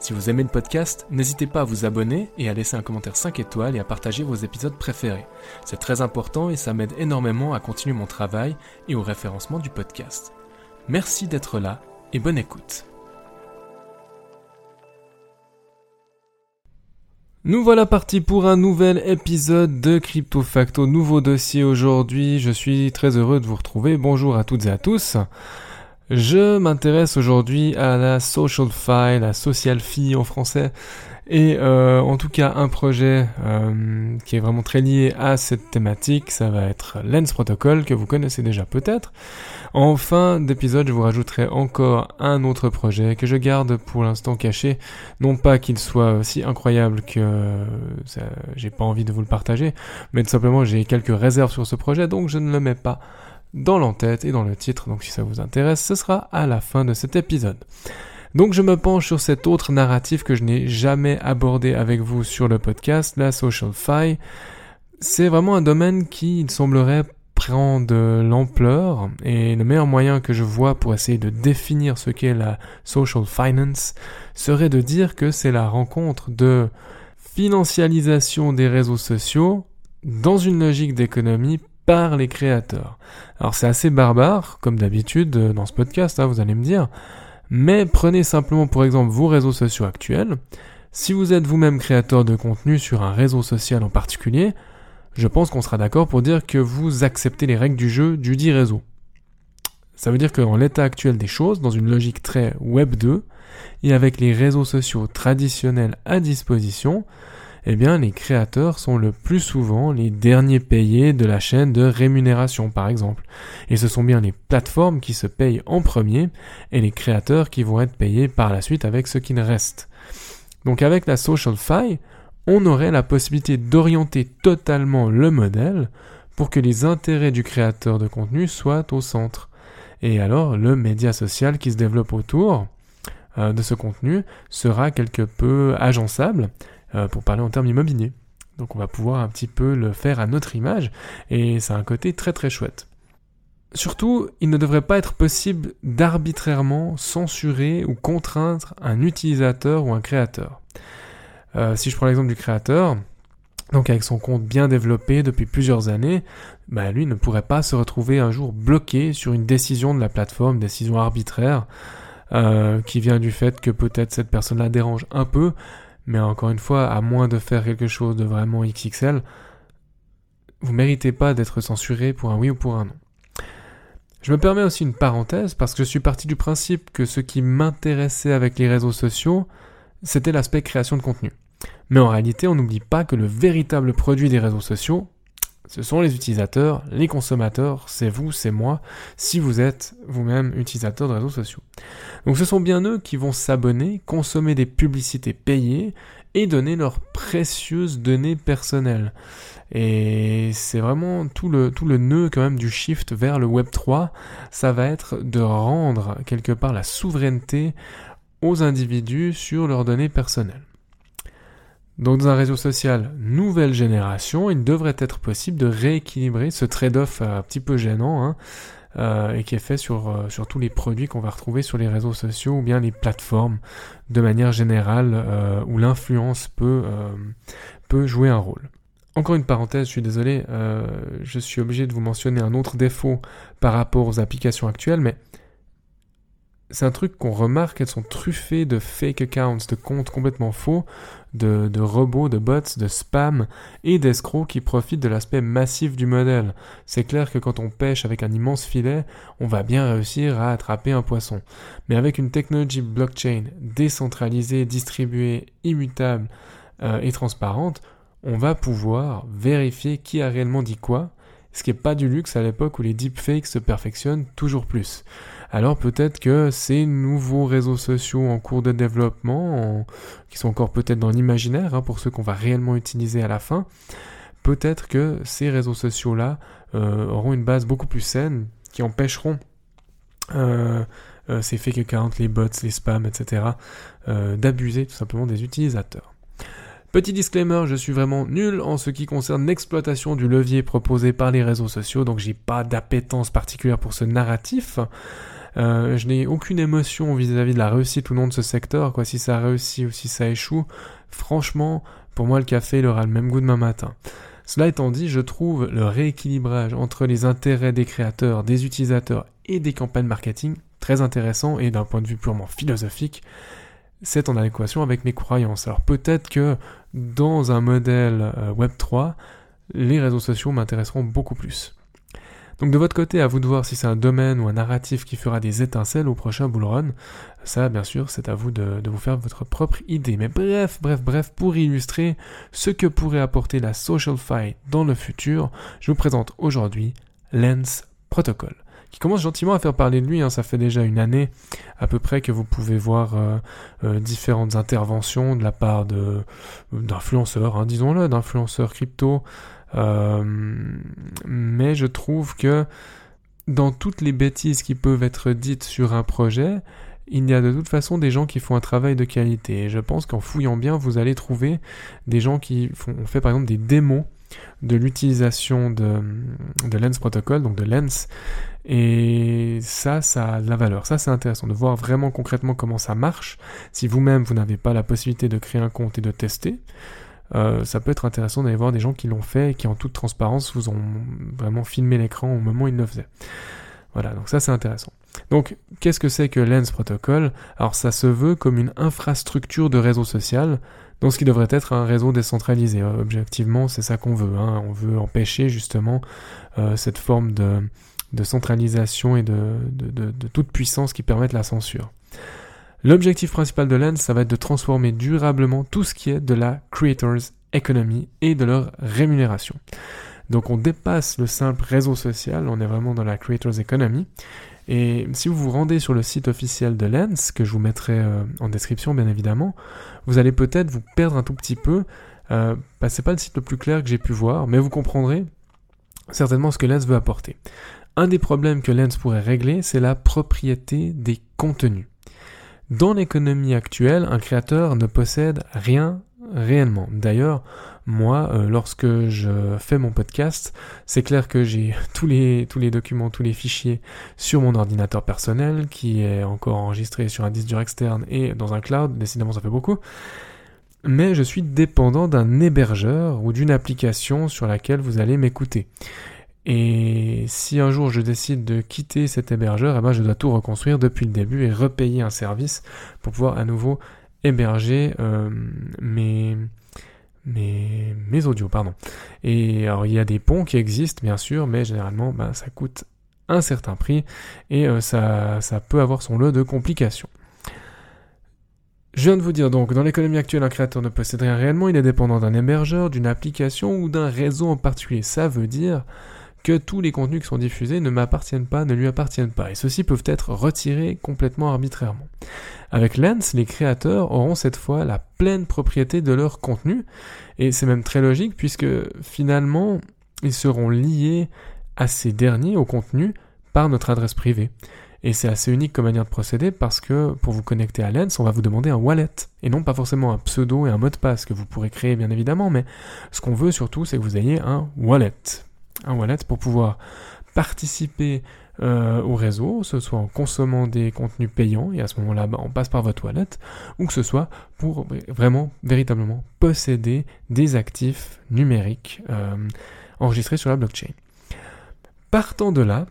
Si vous aimez le podcast, n'hésitez pas à vous abonner et à laisser un commentaire 5 étoiles et à partager vos épisodes préférés. C'est très important et ça m'aide énormément à continuer mon travail et au référencement du podcast. Merci d'être là et bonne écoute. Nous voilà partis pour un nouvel épisode de Crypto Facto, nouveau dossier aujourd'hui. Je suis très heureux de vous retrouver. Bonjour à toutes et à tous. Je m'intéresse aujourd'hui à la social file, la social en français, et euh, en tout cas un projet euh, qui est vraiment très lié à cette thématique, ça va être Lens Protocol que vous connaissez déjà peut-être. En fin d'épisode, je vous rajouterai encore un autre projet que je garde pour l'instant caché, non pas qu'il soit aussi incroyable que j'ai pas envie de vous le partager, mais tout simplement j'ai quelques réserves sur ce projet, donc je ne le mets pas dans l'entête et dans le titre, donc si ça vous intéresse, ce sera à la fin de cet épisode. Donc je me penche sur cet autre narratif que je n'ai jamais abordé avec vous sur le podcast, la social fi. C'est vraiment un domaine qui, il semblerait, prend de l'ampleur et le meilleur moyen que je vois pour essayer de définir ce qu'est la social finance serait de dire que c'est la rencontre de financialisation des réseaux sociaux dans une logique d'économie par les créateurs. Alors c'est assez barbare, comme d'habitude euh, dans ce podcast, hein, vous allez me dire, mais prenez simplement pour exemple vos réseaux sociaux actuels. Si vous êtes vous-même créateur de contenu sur un réseau social en particulier, je pense qu'on sera d'accord pour dire que vous acceptez les règles du jeu du dit réseau. Ça veut dire qu'en l'état actuel des choses, dans une logique très Web 2, et avec les réseaux sociaux traditionnels à disposition, eh bien les créateurs sont le plus souvent les derniers payés de la chaîne de rémunération par exemple. Et ce sont bien les plateformes qui se payent en premier et les créateurs qui vont être payés par la suite avec ce qui ne reste. Donc avec la Social Fi, on aurait la possibilité d'orienter totalement le modèle pour que les intérêts du créateur de contenu soient au centre. Et alors le média social qui se développe autour euh, de ce contenu sera quelque peu agençable pour parler en termes immobiliers. Donc on va pouvoir un petit peu le faire à notre image et c'est un côté très très chouette. Surtout, il ne devrait pas être possible d'arbitrairement censurer ou contraindre un utilisateur ou un créateur. Euh, si je prends l'exemple du créateur, donc avec son compte bien développé depuis plusieurs années, bah lui ne pourrait pas se retrouver un jour bloqué sur une décision de la plateforme, décision arbitraire, euh, qui vient du fait que peut-être cette personne-là dérange un peu, mais encore une fois, à moins de faire quelque chose de vraiment XXL, vous méritez pas d'être censuré pour un oui ou pour un non. Je me permets aussi une parenthèse parce que je suis parti du principe que ce qui m'intéressait avec les réseaux sociaux, c'était l'aspect création de contenu. Mais en réalité, on n'oublie pas que le véritable produit des réseaux sociaux, ce sont les utilisateurs, les consommateurs, c'est vous, c'est moi, si vous êtes vous-même utilisateur de réseaux sociaux. Donc ce sont bien eux qui vont s'abonner, consommer des publicités payées et donner leurs précieuses données personnelles. Et c'est vraiment tout le, tout le nœud quand même du shift vers le Web 3, ça va être de rendre quelque part la souveraineté aux individus sur leurs données personnelles. Donc dans un réseau social nouvelle génération, il devrait être possible de rééquilibrer ce trade-off un petit peu gênant hein, euh, et qui est fait sur, euh, sur tous les produits qu'on va retrouver sur les réseaux sociaux ou bien les plateformes de manière générale euh, où l'influence peut, peut jouer un rôle. Encore une parenthèse, je suis désolé, je suis obligé de vous mentionner un autre défaut par rapport aux applications actuelles, mais c'est un truc qu'on remarque, elles sont truffées de fake accounts, de comptes complètement faux, de, robots, de bots, de spam et d'escrocs qui profitent de l'aspect massif du modèle. C'est clair que quand on pêche avec un immense filet, on va bien réussir à attraper un poisson. Mais avec une technologie blockchain décentralisée, distribuée, immutable euh, et transparente, on va pouvoir vérifier qui a réellement dit quoi, ce qui n'est pas du luxe à l'époque où les deepfakes se perfectionnent toujours plus. alors peut-être que ces nouveaux réseaux sociaux en cours de développement, qui sont encore peut-être dans l'imaginaire, hein, pour ceux qu'on va réellement utiliser à la fin, peut-être que ces réseaux sociaux-là euh, auront une base beaucoup plus saine, qui empêcheront euh, euh, ces fake accounts, les bots, les spams, etc., d'abuser tout simplement des utilisateurs. Petit disclaimer, je suis vraiment nul en ce qui concerne l'exploitation du levier proposé par les réseaux sociaux, donc j'ai pas d'appétence particulière pour ce narratif. Euh, je n'ai aucune émotion vis-à-vis de la réussite ou non de ce secteur, quoi, si ça réussit ou si ça échoue. Franchement, pour moi, le café, il aura le même goût demain matin. Cela étant dit, je trouve le rééquilibrage entre les intérêts des créateurs, des utilisateurs et des campagnes marketing très intéressant et d'un point de vue purement philosophique, c'est en adéquation avec mes croyances. Alors peut-être que dans un modèle euh, Web 3, les réseaux sociaux m'intéresseront beaucoup plus. Donc de votre côté, à vous de voir si c'est un domaine ou un narratif qui fera des étincelles au prochain bull run. Ça, bien sûr, c'est à vous de, de, vous faire votre propre idée. Mais bref, bref, bref, pour illustrer ce que pourrait apporter la Social Fight dans le futur, je vous présente aujourd'hui Lens Protocol qui commence gentiment à faire parler de lui. Hein. Ça fait déjà une année à peu près que vous pouvez voir euh, euh, différentes interventions de la part de d'influenceurs, hein, disons-le, d'influenceurs crypto. Euh, mais je trouve que dans toutes les bêtises qui peuvent être dites sur un projet, il y a de toute façon des gens qui font un travail de qualité. Et je pense qu'en fouillant bien, vous allez trouver des gens qui font, ont fait par exemple des démos de l'utilisation de, de Lens Protocol, donc de Lens, et ça, ça a de la valeur. Ça, c'est intéressant de voir vraiment concrètement comment ça marche. Si vous-même, vous, n'avez pas la possibilité de créer un compte et de tester, euh, ça peut être intéressant d'aller voir des gens qui l'ont fait et qui, en toute transparence, vous ont vraiment filmé l'écran au moment où ils le faisaient. Voilà, donc ça, c'est intéressant. Donc, qu'est-ce que c'est que Lens Protocol? Alors, ça se veut comme une infrastructure de réseau social donc ce qui devrait être un réseau décentralisé. Euh, objectivement, c'est ça qu'on veut. Hein. On veut empêcher justement euh, cette forme de, de centralisation et de, toute puissance qui permettent la censure. L'objectif principal de Lens, ça va être de transformer durablement tout ce qui est de la creators economy et de leur rémunération. Donc on dépasse le simple réseau social, on est vraiment dans la creators economy et si vous vous rendez sur le site officiel de Lens, que je vous mettrai euh, en description bien évidemment, vous allez peut-être vous perdre un tout petit peu. Euh, bah, c'est pas le site le plus clair que j'ai pu voir, mais vous comprendrez certainement ce que Lens veut apporter. Un des problèmes que Lens pourrait régler, c'est la propriété des contenus. Dans l'économie actuelle, un créateur ne possède rien réellement. D'ailleurs, moi, euh, lorsque je fais mon podcast, c'est clair que j'ai tous les, tous les documents, tous les fichiers sur mon ordinateur personnel, qui est encore enregistré sur un disque dur externe et dans un cloud, décidément ça fait beaucoup. Mais je suis dépendant d'un hébergeur ou d'une application sur laquelle vous allez m'écouter. Et si un jour je décide de quitter cet hébergeur, eh ben je dois tout reconstruire depuis le début et repayer un service pour pouvoir à nouveau héberger euh, mes, mes, mes audios, pardon. Et alors il y a des ponts qui existent bien sûr, mais généralement ben, ça coûte un certain prix et euh, ça, ça peut avoir son lot de complications. Je viens de vous dire donc, dans l'économie actuelle, un créateur ne possède rien réellement, il est dépendant d'un hébergeur, d'une application ou d'un réseau en particulier. Ça veut dire que tous les contenus qui sont diffusés ne m'appartiennent pas, ne lui appartiennent pas, et ceux-ci peuvent être retirés complètement arbitrairement. Avec Lens, les créateurs auront cette fois la pleine propriété de leur contenu, et c'est même très logique puisque finalement, ils seront liés à ces derniers, au contenu, par notre adresse privée. Et c'est assez unique comme manière de procéder parce que pour vous connecter à Lens, on va vous demander un wallet et non pas forcément un pseudo et un mot de passe que vous pourrez créer bien évidemment, mais ce qu'on veut surtout c'est que vous ayez un wallet un wallet pour pouvoir participer euh, au réseau, ce soit en consommant des contenus payants, et à ce moment-là, bah, on passe par votre wallet, ou que ce soit pour vraiment, véritablement posséder des actifs numériques euh, enregistrés sur la blockchain. Partant de là,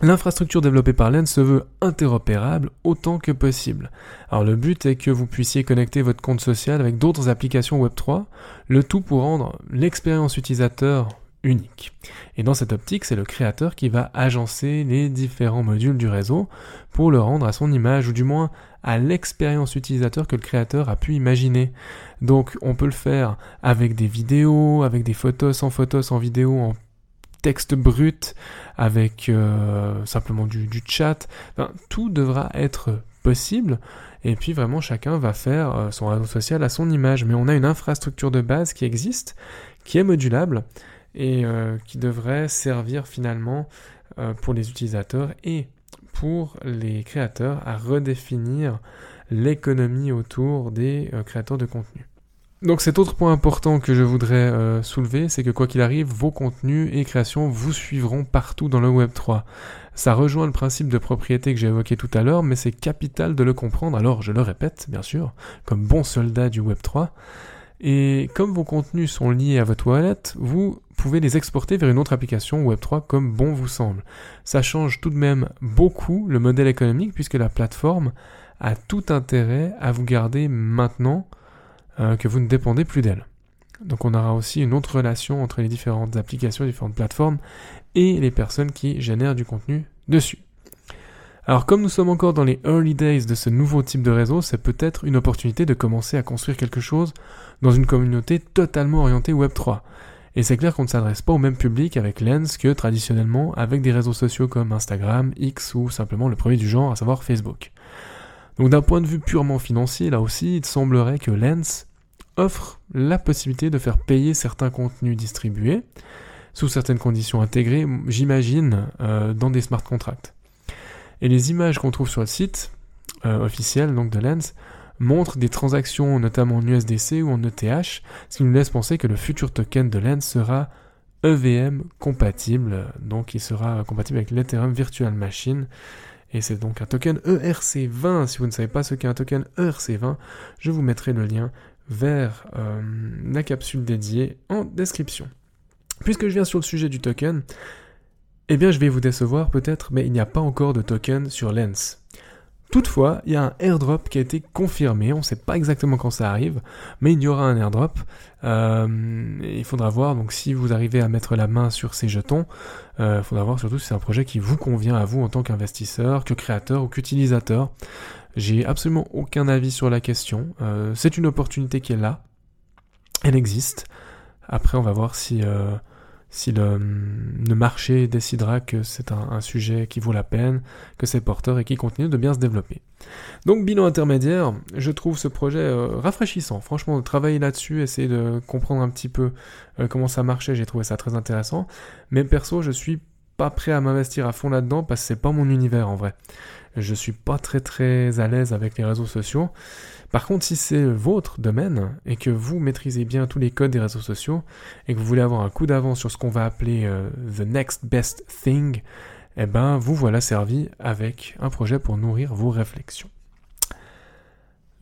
L'infrastructure développée par Lens se veut interopérable autant que possible. Alors le but est que vous puissiez connecter votre compte social avec d'autres applications Web3, le tout pour rendre l'expérience utilisateur unique. Et dans cette optique, c'est le créateur qui va agencer les différents modules du réseau pour le rendre à son image, ou du moins à l'expérience utilisateur que le créateur a pu imaginer. Donc on peut le faire avec des vidéos, avec des photos, sans photos, sans vidéo, en texte brut, avec euh, simplement du, chat. tout devra être possible. Et puis vraiment, chacun va faire euh, son réseau social à son image. Mais on a une infrastructure de base qui existe, qui est modulable et euh, qui devrait servir finalement pour les utilisateurs et pour les créateurs à redéfinir l'économie autour des créateurs de contenu. Donc cet autre point important que je voudrais euh, soulever, c'est que quoi qu'il arrive, vos contenus et créations vous suivront partout dans le Web 3. Ça rejoint le principe de propriété que j'ai évoqué tout à l'heure, mais c'est capital de le comprendre. Alors je le répète, bien sûr, comme bon soldat du Web 3. Et comme vos contenus sont liés à votre wallet, vous pouvez les exporter vers une autre application Web3 comme bon vous semble. Ça change tout de même beaucoup le modèle économique puisque la plateforme a tout intérêt à vous garder maintenant euh, que vous ne dépendez plus d'elle. Donc on aura aussi une autre relation entre les différentes applications, différentes plateformes et les personnes qui génèrent du contenu dessus. Alors comme nous sommes encore dans les early days de ce nouveau type de réseau, c'est peut-être une opportunité de commencer à construire quelque chose dans une communauté totalement orientée Web3. Et c'est clair qu'on ne s'adresse pas au même public avec Lens que traditionnellement avec des réseaux sociaux comme Instagram, X ou simplement le premier du genre, à savoir Facebook. Donc d'un point de vue purement financier, là aussi, il semblerait que Lens offre la possibilité de faire payer certains contenus distribués sous certaines conditions intégrées, j'imagine, euh, dans des smart contracts. Et les images qu'on trouve sur le site euh, officiel donc de Lens montrent des transactions notamment en USDC ou en ETH, ce qui nous laisse penser que le futur token de Lens sera EVM compatible, donc il sera compatible avec l'Ethereum Virtual Machine, et c'est donc un token ERC20. Si vous ne savez pas ce qu'est un token ERC20, je vous mettrai le lien vers euh, la capsule dédiée en description. Puisque je viens sur le sujet du token, eh bien je vais vous décevoir peut-être, mais il n'y a pas encore de token sur Lens. Toutefois, il y a un airdrop qui a été confirmé, on ne sait pas exactement quand ça arrive, mais il y aura un airdrop. Euh, il faudra voir, donc si vous arrivez à mettre la main sur ces jetons, euh, il faudra voir surtout si c'est un projet qui vous convient à vous en tant qu'investisseur, que créateur ou qu'utilisateur. J'ai absolument aucun avis sur la question. Euh, c'est une opportunité qui est là. Elle existe. Après, on va voir si si le, marché décidera que c'est un, sujet qui vaut la peine, que c'est porteur et qui continue de bien se développer. Donc bilan intermédiaire, je trouve ce projet euh, rafraîchissant. Franchement, travailler là-dessus, essayer de comprendre un petit peu euh, comment ça marchait, j'ai trouvé ça très intéressant. Mais perso, je suis pas prêt à m'investir à fond là-dedans parce que c'est pas mon univers en vrai. Je suis pas très très à l'aise avec les réseaux sociaux. Par contre, si c'est votre domaine et que vous maîtrisez bien tous les codes des réseaux sociaux et que vous voulez avoir un coup d'avance sur ce qu'on va appeler euh, the next best thing, eh ben vous voilà servi avec un projet pour nourrir vos réflexions.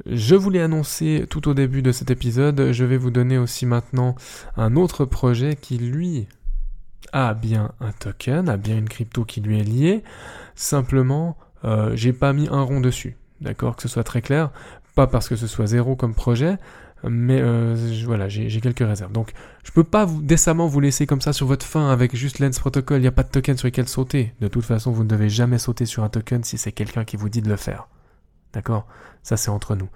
Je voulais annoncer tout au début de cet épisode, je vais vous donner aussi maintenant un autre projet qui lui a bien un token, a bien une crypto qui lui est liée. Simplement, euh, j'ai pas mis un rond dessus. D'accord, que ce soit très clair. Pas parce que ce soit zéro comme projet, mais euh, voilà, j'ai quelques réserves. Donc, je peux pas vous, décemment vous laisser comme ça sur votre fin avec juste Lens Protocol. Il n'y a pas de token sur lequel sauter. De toute façon, vous ne devez jamais sauter sur un token si c'est quelqu'un qui vous dit de le faire. D'accord? Ça, c'est entre nous.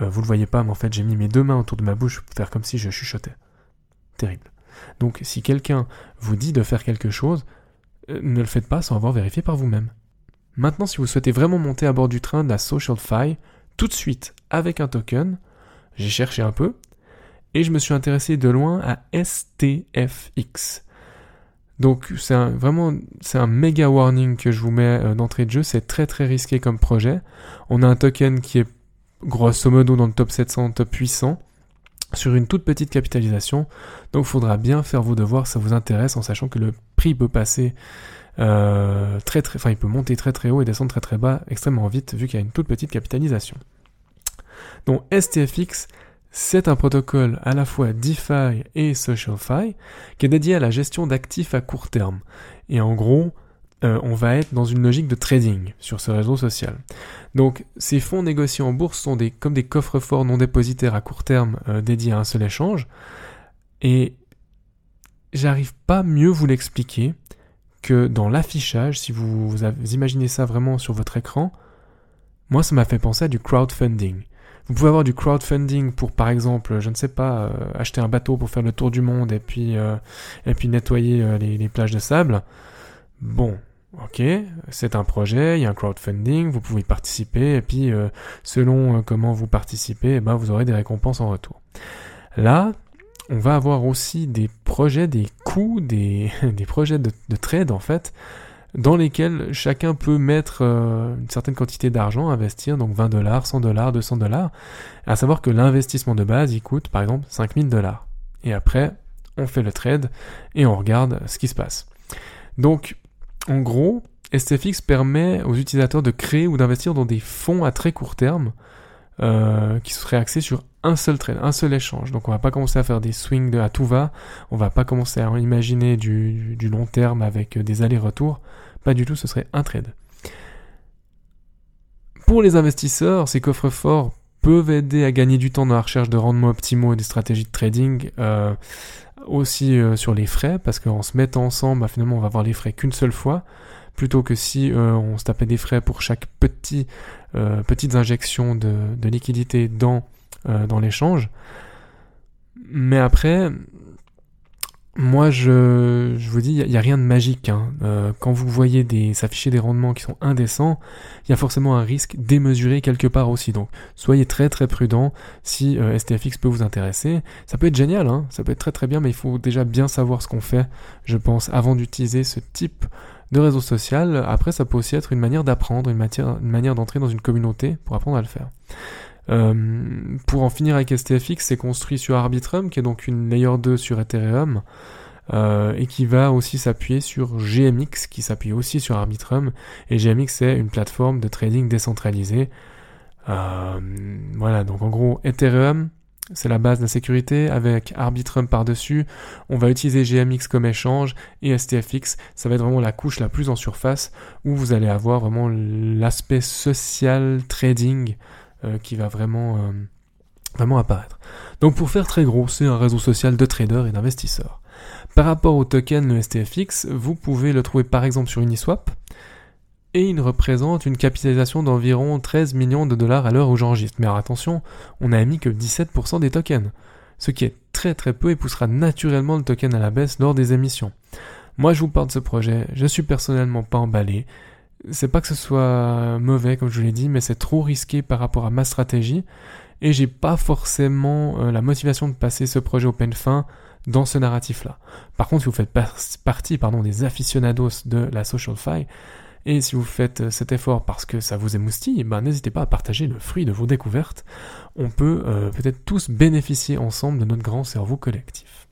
Euh, vous le voyez pas, mais en fait, j'ai mis mes deux mains autour de ma bouche pour faire comme si je chuchotais. Terrible. Donc, si quelqu'un vous dit de faire quelque chose, euh, ne le faites pas sans avoir vérifié par vous-même. Maintenant, si vous souhaitez vraiment monter à bord du train de la SocialFi, tout de suite avec un token, j'ai cherché un peu, et je me suis intéressé de loin à STFX. Donc c'est vraiment un méga warning que je vous mets euh, d'entrée de jeu, c'est très très risqué comme projet. On a un token qui est grosso modo dans le top 700, top 800 sur une toute petite capitalisation. Donc faudra bien faire vos devoirs, ça vous intéresse en sachant que le prix peut passer euh, très très, enfin il peut monter très très haut et descendre très très bas extrêmement vite vu qu'il y a une toute petite capitalisation. Donc STFX, c'est un protocole à la fois DeFi et SocialFi qui est dédié à la gestion d'actifs à court terme. Et en gros, euh, on va être dans une logique de trading sur ce réseau social. Donc ces fonds négociés en bourse sont des, comme des coffres forts non dépositaires à court terme euh, dédiés à un seul échange. Et j'arrive pas mieux vous l'expliquer que dans l'affichage, si vous, imaginez ça vraiment sur votre écran, moi ça m'a fait penser à du crowdfunding. Vous pouvez avoir du crowdfunding pour, par exemple, je ne sais pas, euh, acheter un bateau pour faire le tour du monde et puis, et puis nettoyer les, les, plages de sable. Bon, ok, c'est un projet, il y a un crowdfunding, vous pouvez y participer et puis selon comment vous participez, eh ben, vous aurez des récompenses en retour. Là, on va avoir aussi des projets, des coûts, des, projets de, de trade en fait dans lesquels chacun peut mettre euh, une certaine quantité d'argent, investir, donc 20 dollars, 100 dollars, 200 dollars, à savoir que l'investissement de base, il coûte par exemple 5000 dollars. Et après, on fait le trade et on regarde ce qui se passe. Donc, en gros, STFX permet aux utilisateurs de créer ou d'investir dans des fonds à très court terme euh, qui seraient axés sur un seul trade, un seul échange. Donc on va pas commencer à faire des swings de à tout va, on va pas commencer à imaginer du, long terme avec des allers-retours. Pas du tout, ce serait un trade. Pour les investisseurs, ces coffres forts peuvent aider à gagner du temps dans la recherche de rendements optimaux et des stratégies de trading, euh, aussi euh, sur les frais, parce qu'en se mettant ensemble, bah, finalement on va avoir les frais qu'une seule fois, plutôt que si euh, on se tapait des frais pour chaque petit, petites injections de, de liquidité dans euh, dans l'échange. Mais après, moi, je, je vous dis, il n'y a, rien de magique. Hein. Euh, quand vous voyez s'afficher des rendements qui sont indécents, il y a forcément un risque démesuré quelque part aussi. Donc, soyez très très prudent si euh, STFX peut vous intéresser. Ça peut être génial, hein. ça peut être très très bien, mais il faut déjà bien savoir ce qu'on fait, je pense, avant d'utiliser ce type de réseau social. Après, ça peut aussi être une manière d'apprendre, une manière d'entrer dans une communauté pour apprendre à le faire. Euh, pour en finir avec STFX, c'est construit sur Arbitrum, qui est donc une layer 2 sur Ethereum, euh, et qui va aussi s'appuyer sur GMX, qui s'appuie aussi sur Arbitrum. Et GMX, c'est une plateforme de trading décentralisée. Euh, voilà, donc en gros, Ethereum, c'est la base de la sécurité avec Arbitrum par-dessus. On va utiliser GMX comme échange et STFX, ça va être vraiment la couche la plus en surface où vous allez avoir vraiment l'aspect social trading qui va vraiment, euh, vraiment apparaître. Donc pour faire très gros, c'est un réseau social de traders et d'investisseurs. Par rapport au token, le STFX, vous pouvez le trouver par exemple sur Uniswap, et il représente une capitalisation d'environ 13 millions de dollars à l'heure où j'enregistre. Mais attention, on n'a mis que 17% des tokens, ce qui est très très peu et poussera naturellement le token à la baisse lors des émissions. Moi je vous parle de ce projet, je suis personnellement pas emballé, c'est pas que ce soit mauvais, comme je l'ai dit, mais c'est trop risqué par rapport à ma stratégie. Et j'ai pas forcément euh, la motivation de passer ce projet au peine fin dans ce narratif-là. Par contre, si vous faites partie pardon, des aficionados de la social fi, et si vous faites euh, cet effort parce que ça vous émoustille, ben n'hésitez pas à partager le fruit de vos découvertes. On peut euh, peut-être tous bénéficier ensemble de notre grand cerveau collectif.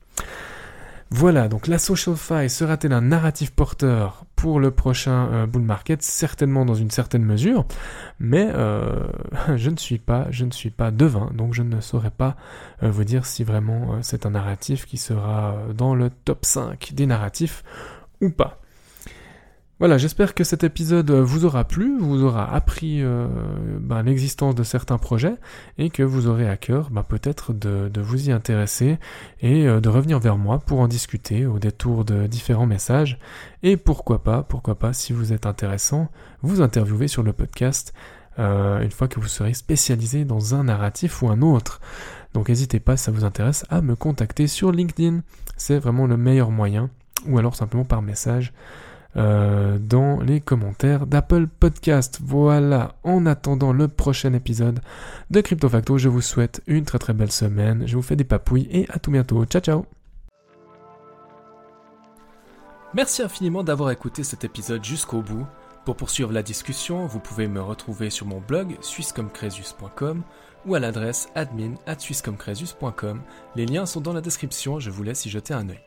Voilà, donc la social sera-t-elle un narratif porteur pour le prochain euh, bull market? Certainement dans une certaine mesure, mais euh, je ne suis pas, je ne suis pas devin, donc je ne saurais pas euh, vous dire si vraiment c'est un narratif qui sera dans le top 5 des narratifs ou pas. Voilà, j'espère que cet épisode vous aura plu, vous aura appris euh, ben, l'existence de certains projets et que vous aurez à cœur ben, peut-être de, vous y intéresser et euh, de revenir vers moi pour en discuter au détour de différents messages et pourquoi pas, pourquoi pas si vous êtes intéressant, vous interviewer sur le podcast euh, une fois que vous serez spécialisé dans un narratif ou un autre. Donc n'hésitez pas si ça vous intéresse à me contacter sur LinkedIn, c'est vraiment le meilleur moyen ou alors simplement par message. Euh, dans les commentaires d'Apple Podcast. Voilà, en attendant le prochain épisode de Crypto Facto, je vous souhaite une très très belle semaine. Je vous fais des papouilles et à tout bientôt. Ciao ciao Merci infiniment d'avoir écouté cet épisode jusqu'au bout. Pour poursuivre la discussion, vous pouvez me retrouver sur mon blog suissecomcresus.com ou à l'adresse admin at Les liens sont dans la description, je vous laisse y jeter un œil.